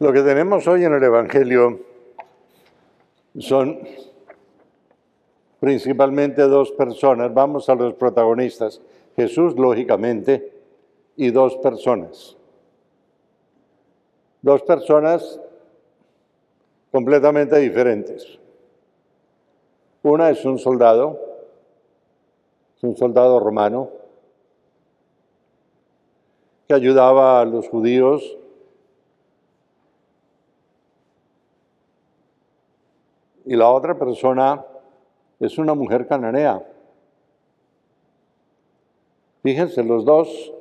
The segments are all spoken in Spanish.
Lo que tenemos hoy en el Evangelio son principalmente dos personas. Vamos a los protagonistas. Jesús, lógicamente, y dos personas. Dos personas completamente diferentes. Una es un soldado, un soldado romano, que ayudaba a los judíos y la otra persona es una mujer cananea. Fíjense, los dos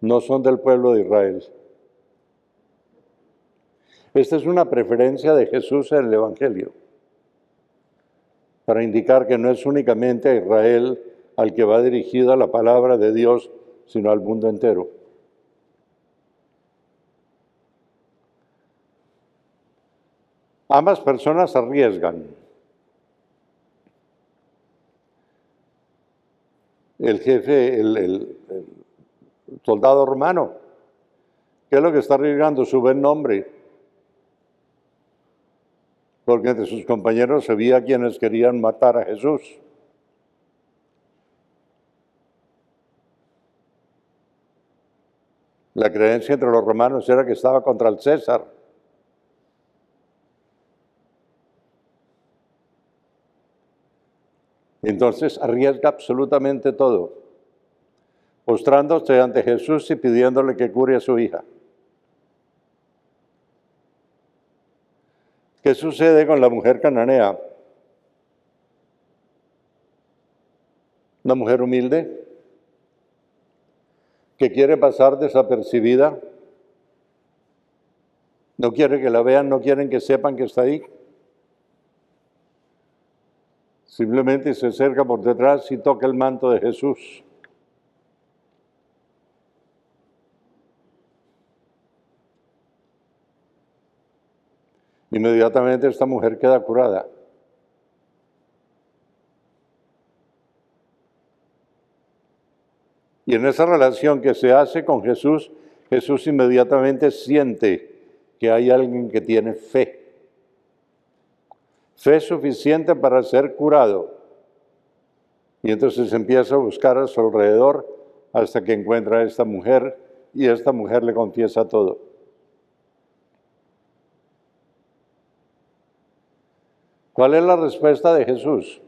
no son del pueblo de Israel. Esta es una preferencia de Jesús en el Evangelio, para indicar que no es únicamente a Israel al que va dirigida la palabra de Dios, sino al mundo entero. Ambas personas arriesgan. El jefe, el, soldado romano, ¿qué es lo que está arriesgando? Su buen nombre. Porque entre sus compañeros veía quienes querían matar a Jesús. La creencia entre los romanos era que estaba contra el César. Entonces arriesga absolutamente todo, postrándose ante Jesús y pidiéndole que cure a su hija. ¿Qué sucede con la mujer cananea? Una mujer humilde que quiere pasar desapercibida, no quiere que la vean, no quieren que sepan que está ahí. Simplemente se acerca por detrás y toca el manto de Jesús. Inmediatamente esta mujer queda curada. Y en esa relación que se hace con Jesús, Jesús inmediatamente siente que hay alguien que tiene fe fe suficiente para ser curado. Y entonces empieza a buscar a su alrededor hasta que encuentra a esta mujer y esta mujer le confiesa todo. ¿Cuál es la respuesta de Jesús?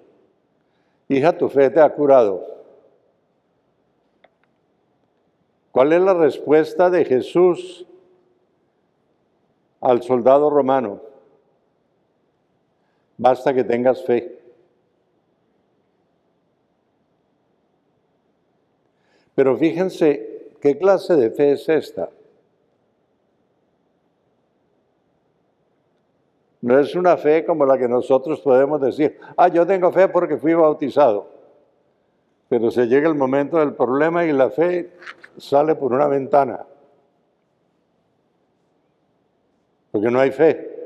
Hija, tu fe te ha curado. ¿Cuál es la respuesta de Jesús al soldado romano? Basta que tengas fe. Pero fíjense qué clase de fe es esta. No es una fe como la que nosotros podemos decir, ah, yo tengo fe porque fui bautizado. Pero se llega el momento del problema y la fe sale por una ventana. Porque no hay fe.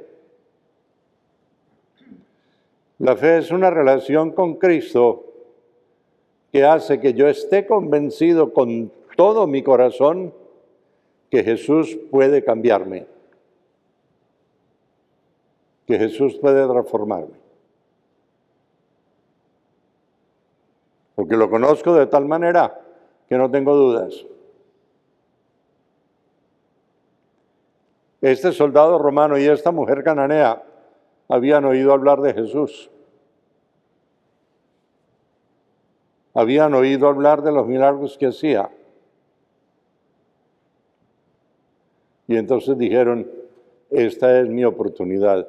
La fe es una relación con Cristo que hace que yo esté convencido con todo mi corazón que Jesús puede cambiarme, que Jesús puede transformarme. Porque lo conozco de tal manera que no tengo dudas. Este soldado romano y esta mujer cananea habían oído hablar de Jesús. Habían oído hablar de los milagros que hacía. Y entonces dijeron, esta es mi oportunidad.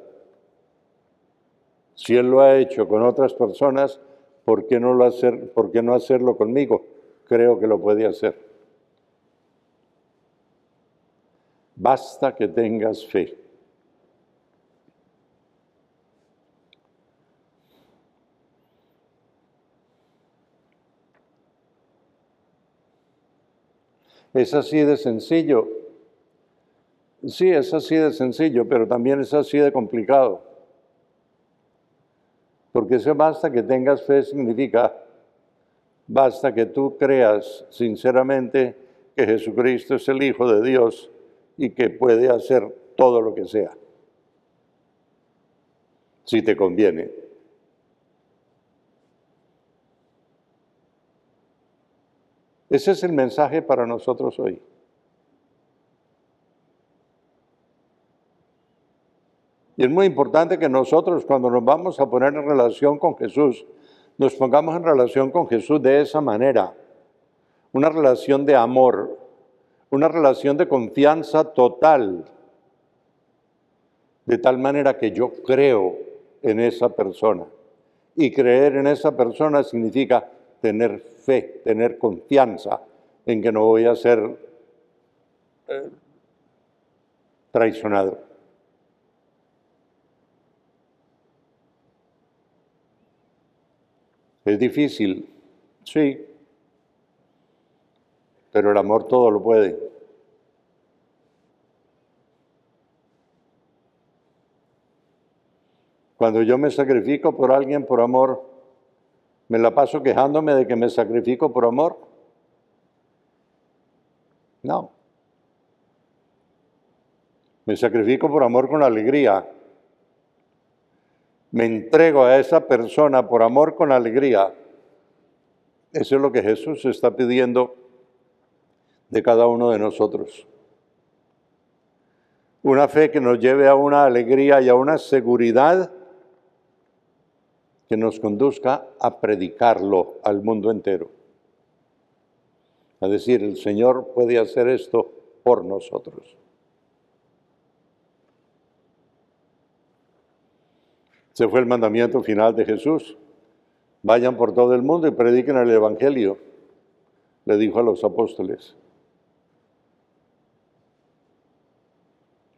Si Él lo ha hecho con otras personas, ¿por qué no, lo hacer, ¿por qué no hacerlo conmigo? Creo que lo puede hacer. Basta que tengas fe. Es así de sencillo. Sí, es así de sencillo, pero también es así de complicado. Porque ese basta que tengas fe significa, basta que tú creas sinceramente que Jesucristo es el Hijo de Dios y que puede hacer todo lo que sea, si te conviene. Ese es el mensaje para nosotros hoy. Y es muy importante que nosotros cuando nos vamos a poner en relación con Jesús, nos pongamos en relación con Jesús de esa manera. Una relación de amor, una relación de confianza total. De tal manera que yo creo en esa persona. Y creer en esa persona significa tener fe, tener confianza en que no voy a ser eh, traicionado. Es difícil, sí, pero el amor todo lo puede. Cuando yo me sacrifico por alguien por amor, me la paso quejándome de que me sacrifico por amor. No. Me sacrifico por amor con alegría me entrego a esa persona por amor con alegría. Eso es lo que Jesús está pidiendo de cada uno de nosotros. Una fe que nos lleve a una alegría y a una seguridad que nos conduzca a predicarlo al mundo entero. A decir, el Señor puede hacer esto por nosotros. Ese fue el mandamiento final de Jesús. Vayan por todo el mundo y prediquen el Evangelio, le dijo a los apóstoles.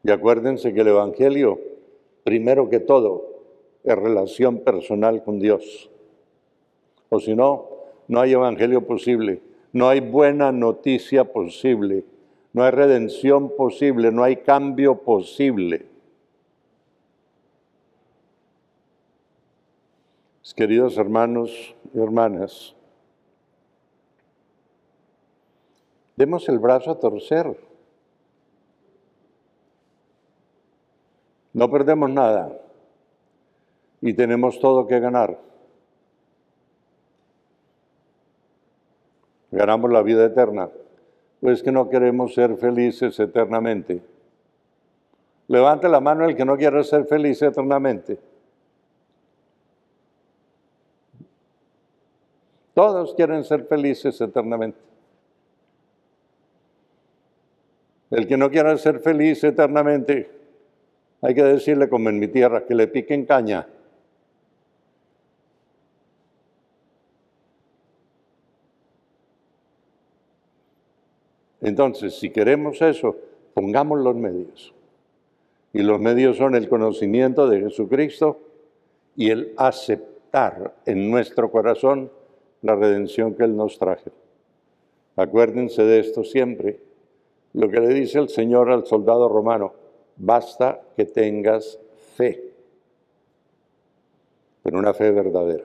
Y acuérdense que el Evangelio, primero que todo, es relación personal con Dios. O si no, no hay Evangelio posible, no hay buena noticia posible, no hay redención posible, no hay cambio posible. Queridos hermanos y hermanas, demos el brazo a torcer. No perdemos nada y tenemos todo que ganar. Ganamos la vida eterna, pues que no queremos ser felices eternamente. Levante la mano el que no quiere ser feliz eternamente. Todos quieren ser felices eternamente. El que no quiera ser feliz eternamente, hay que decirle como en mi tierra, que le piquen caña. Entonces, si queremos eso, pongamos los medios. Y los medios son el conocimiento de Jesucristo y el aceptar en nuestro corazón la redención que Él nos traje. Acuérdense de esto siempre. Lo que le dice el Señor al soldado romano, basta que tengas fe, pero una fe verdadera.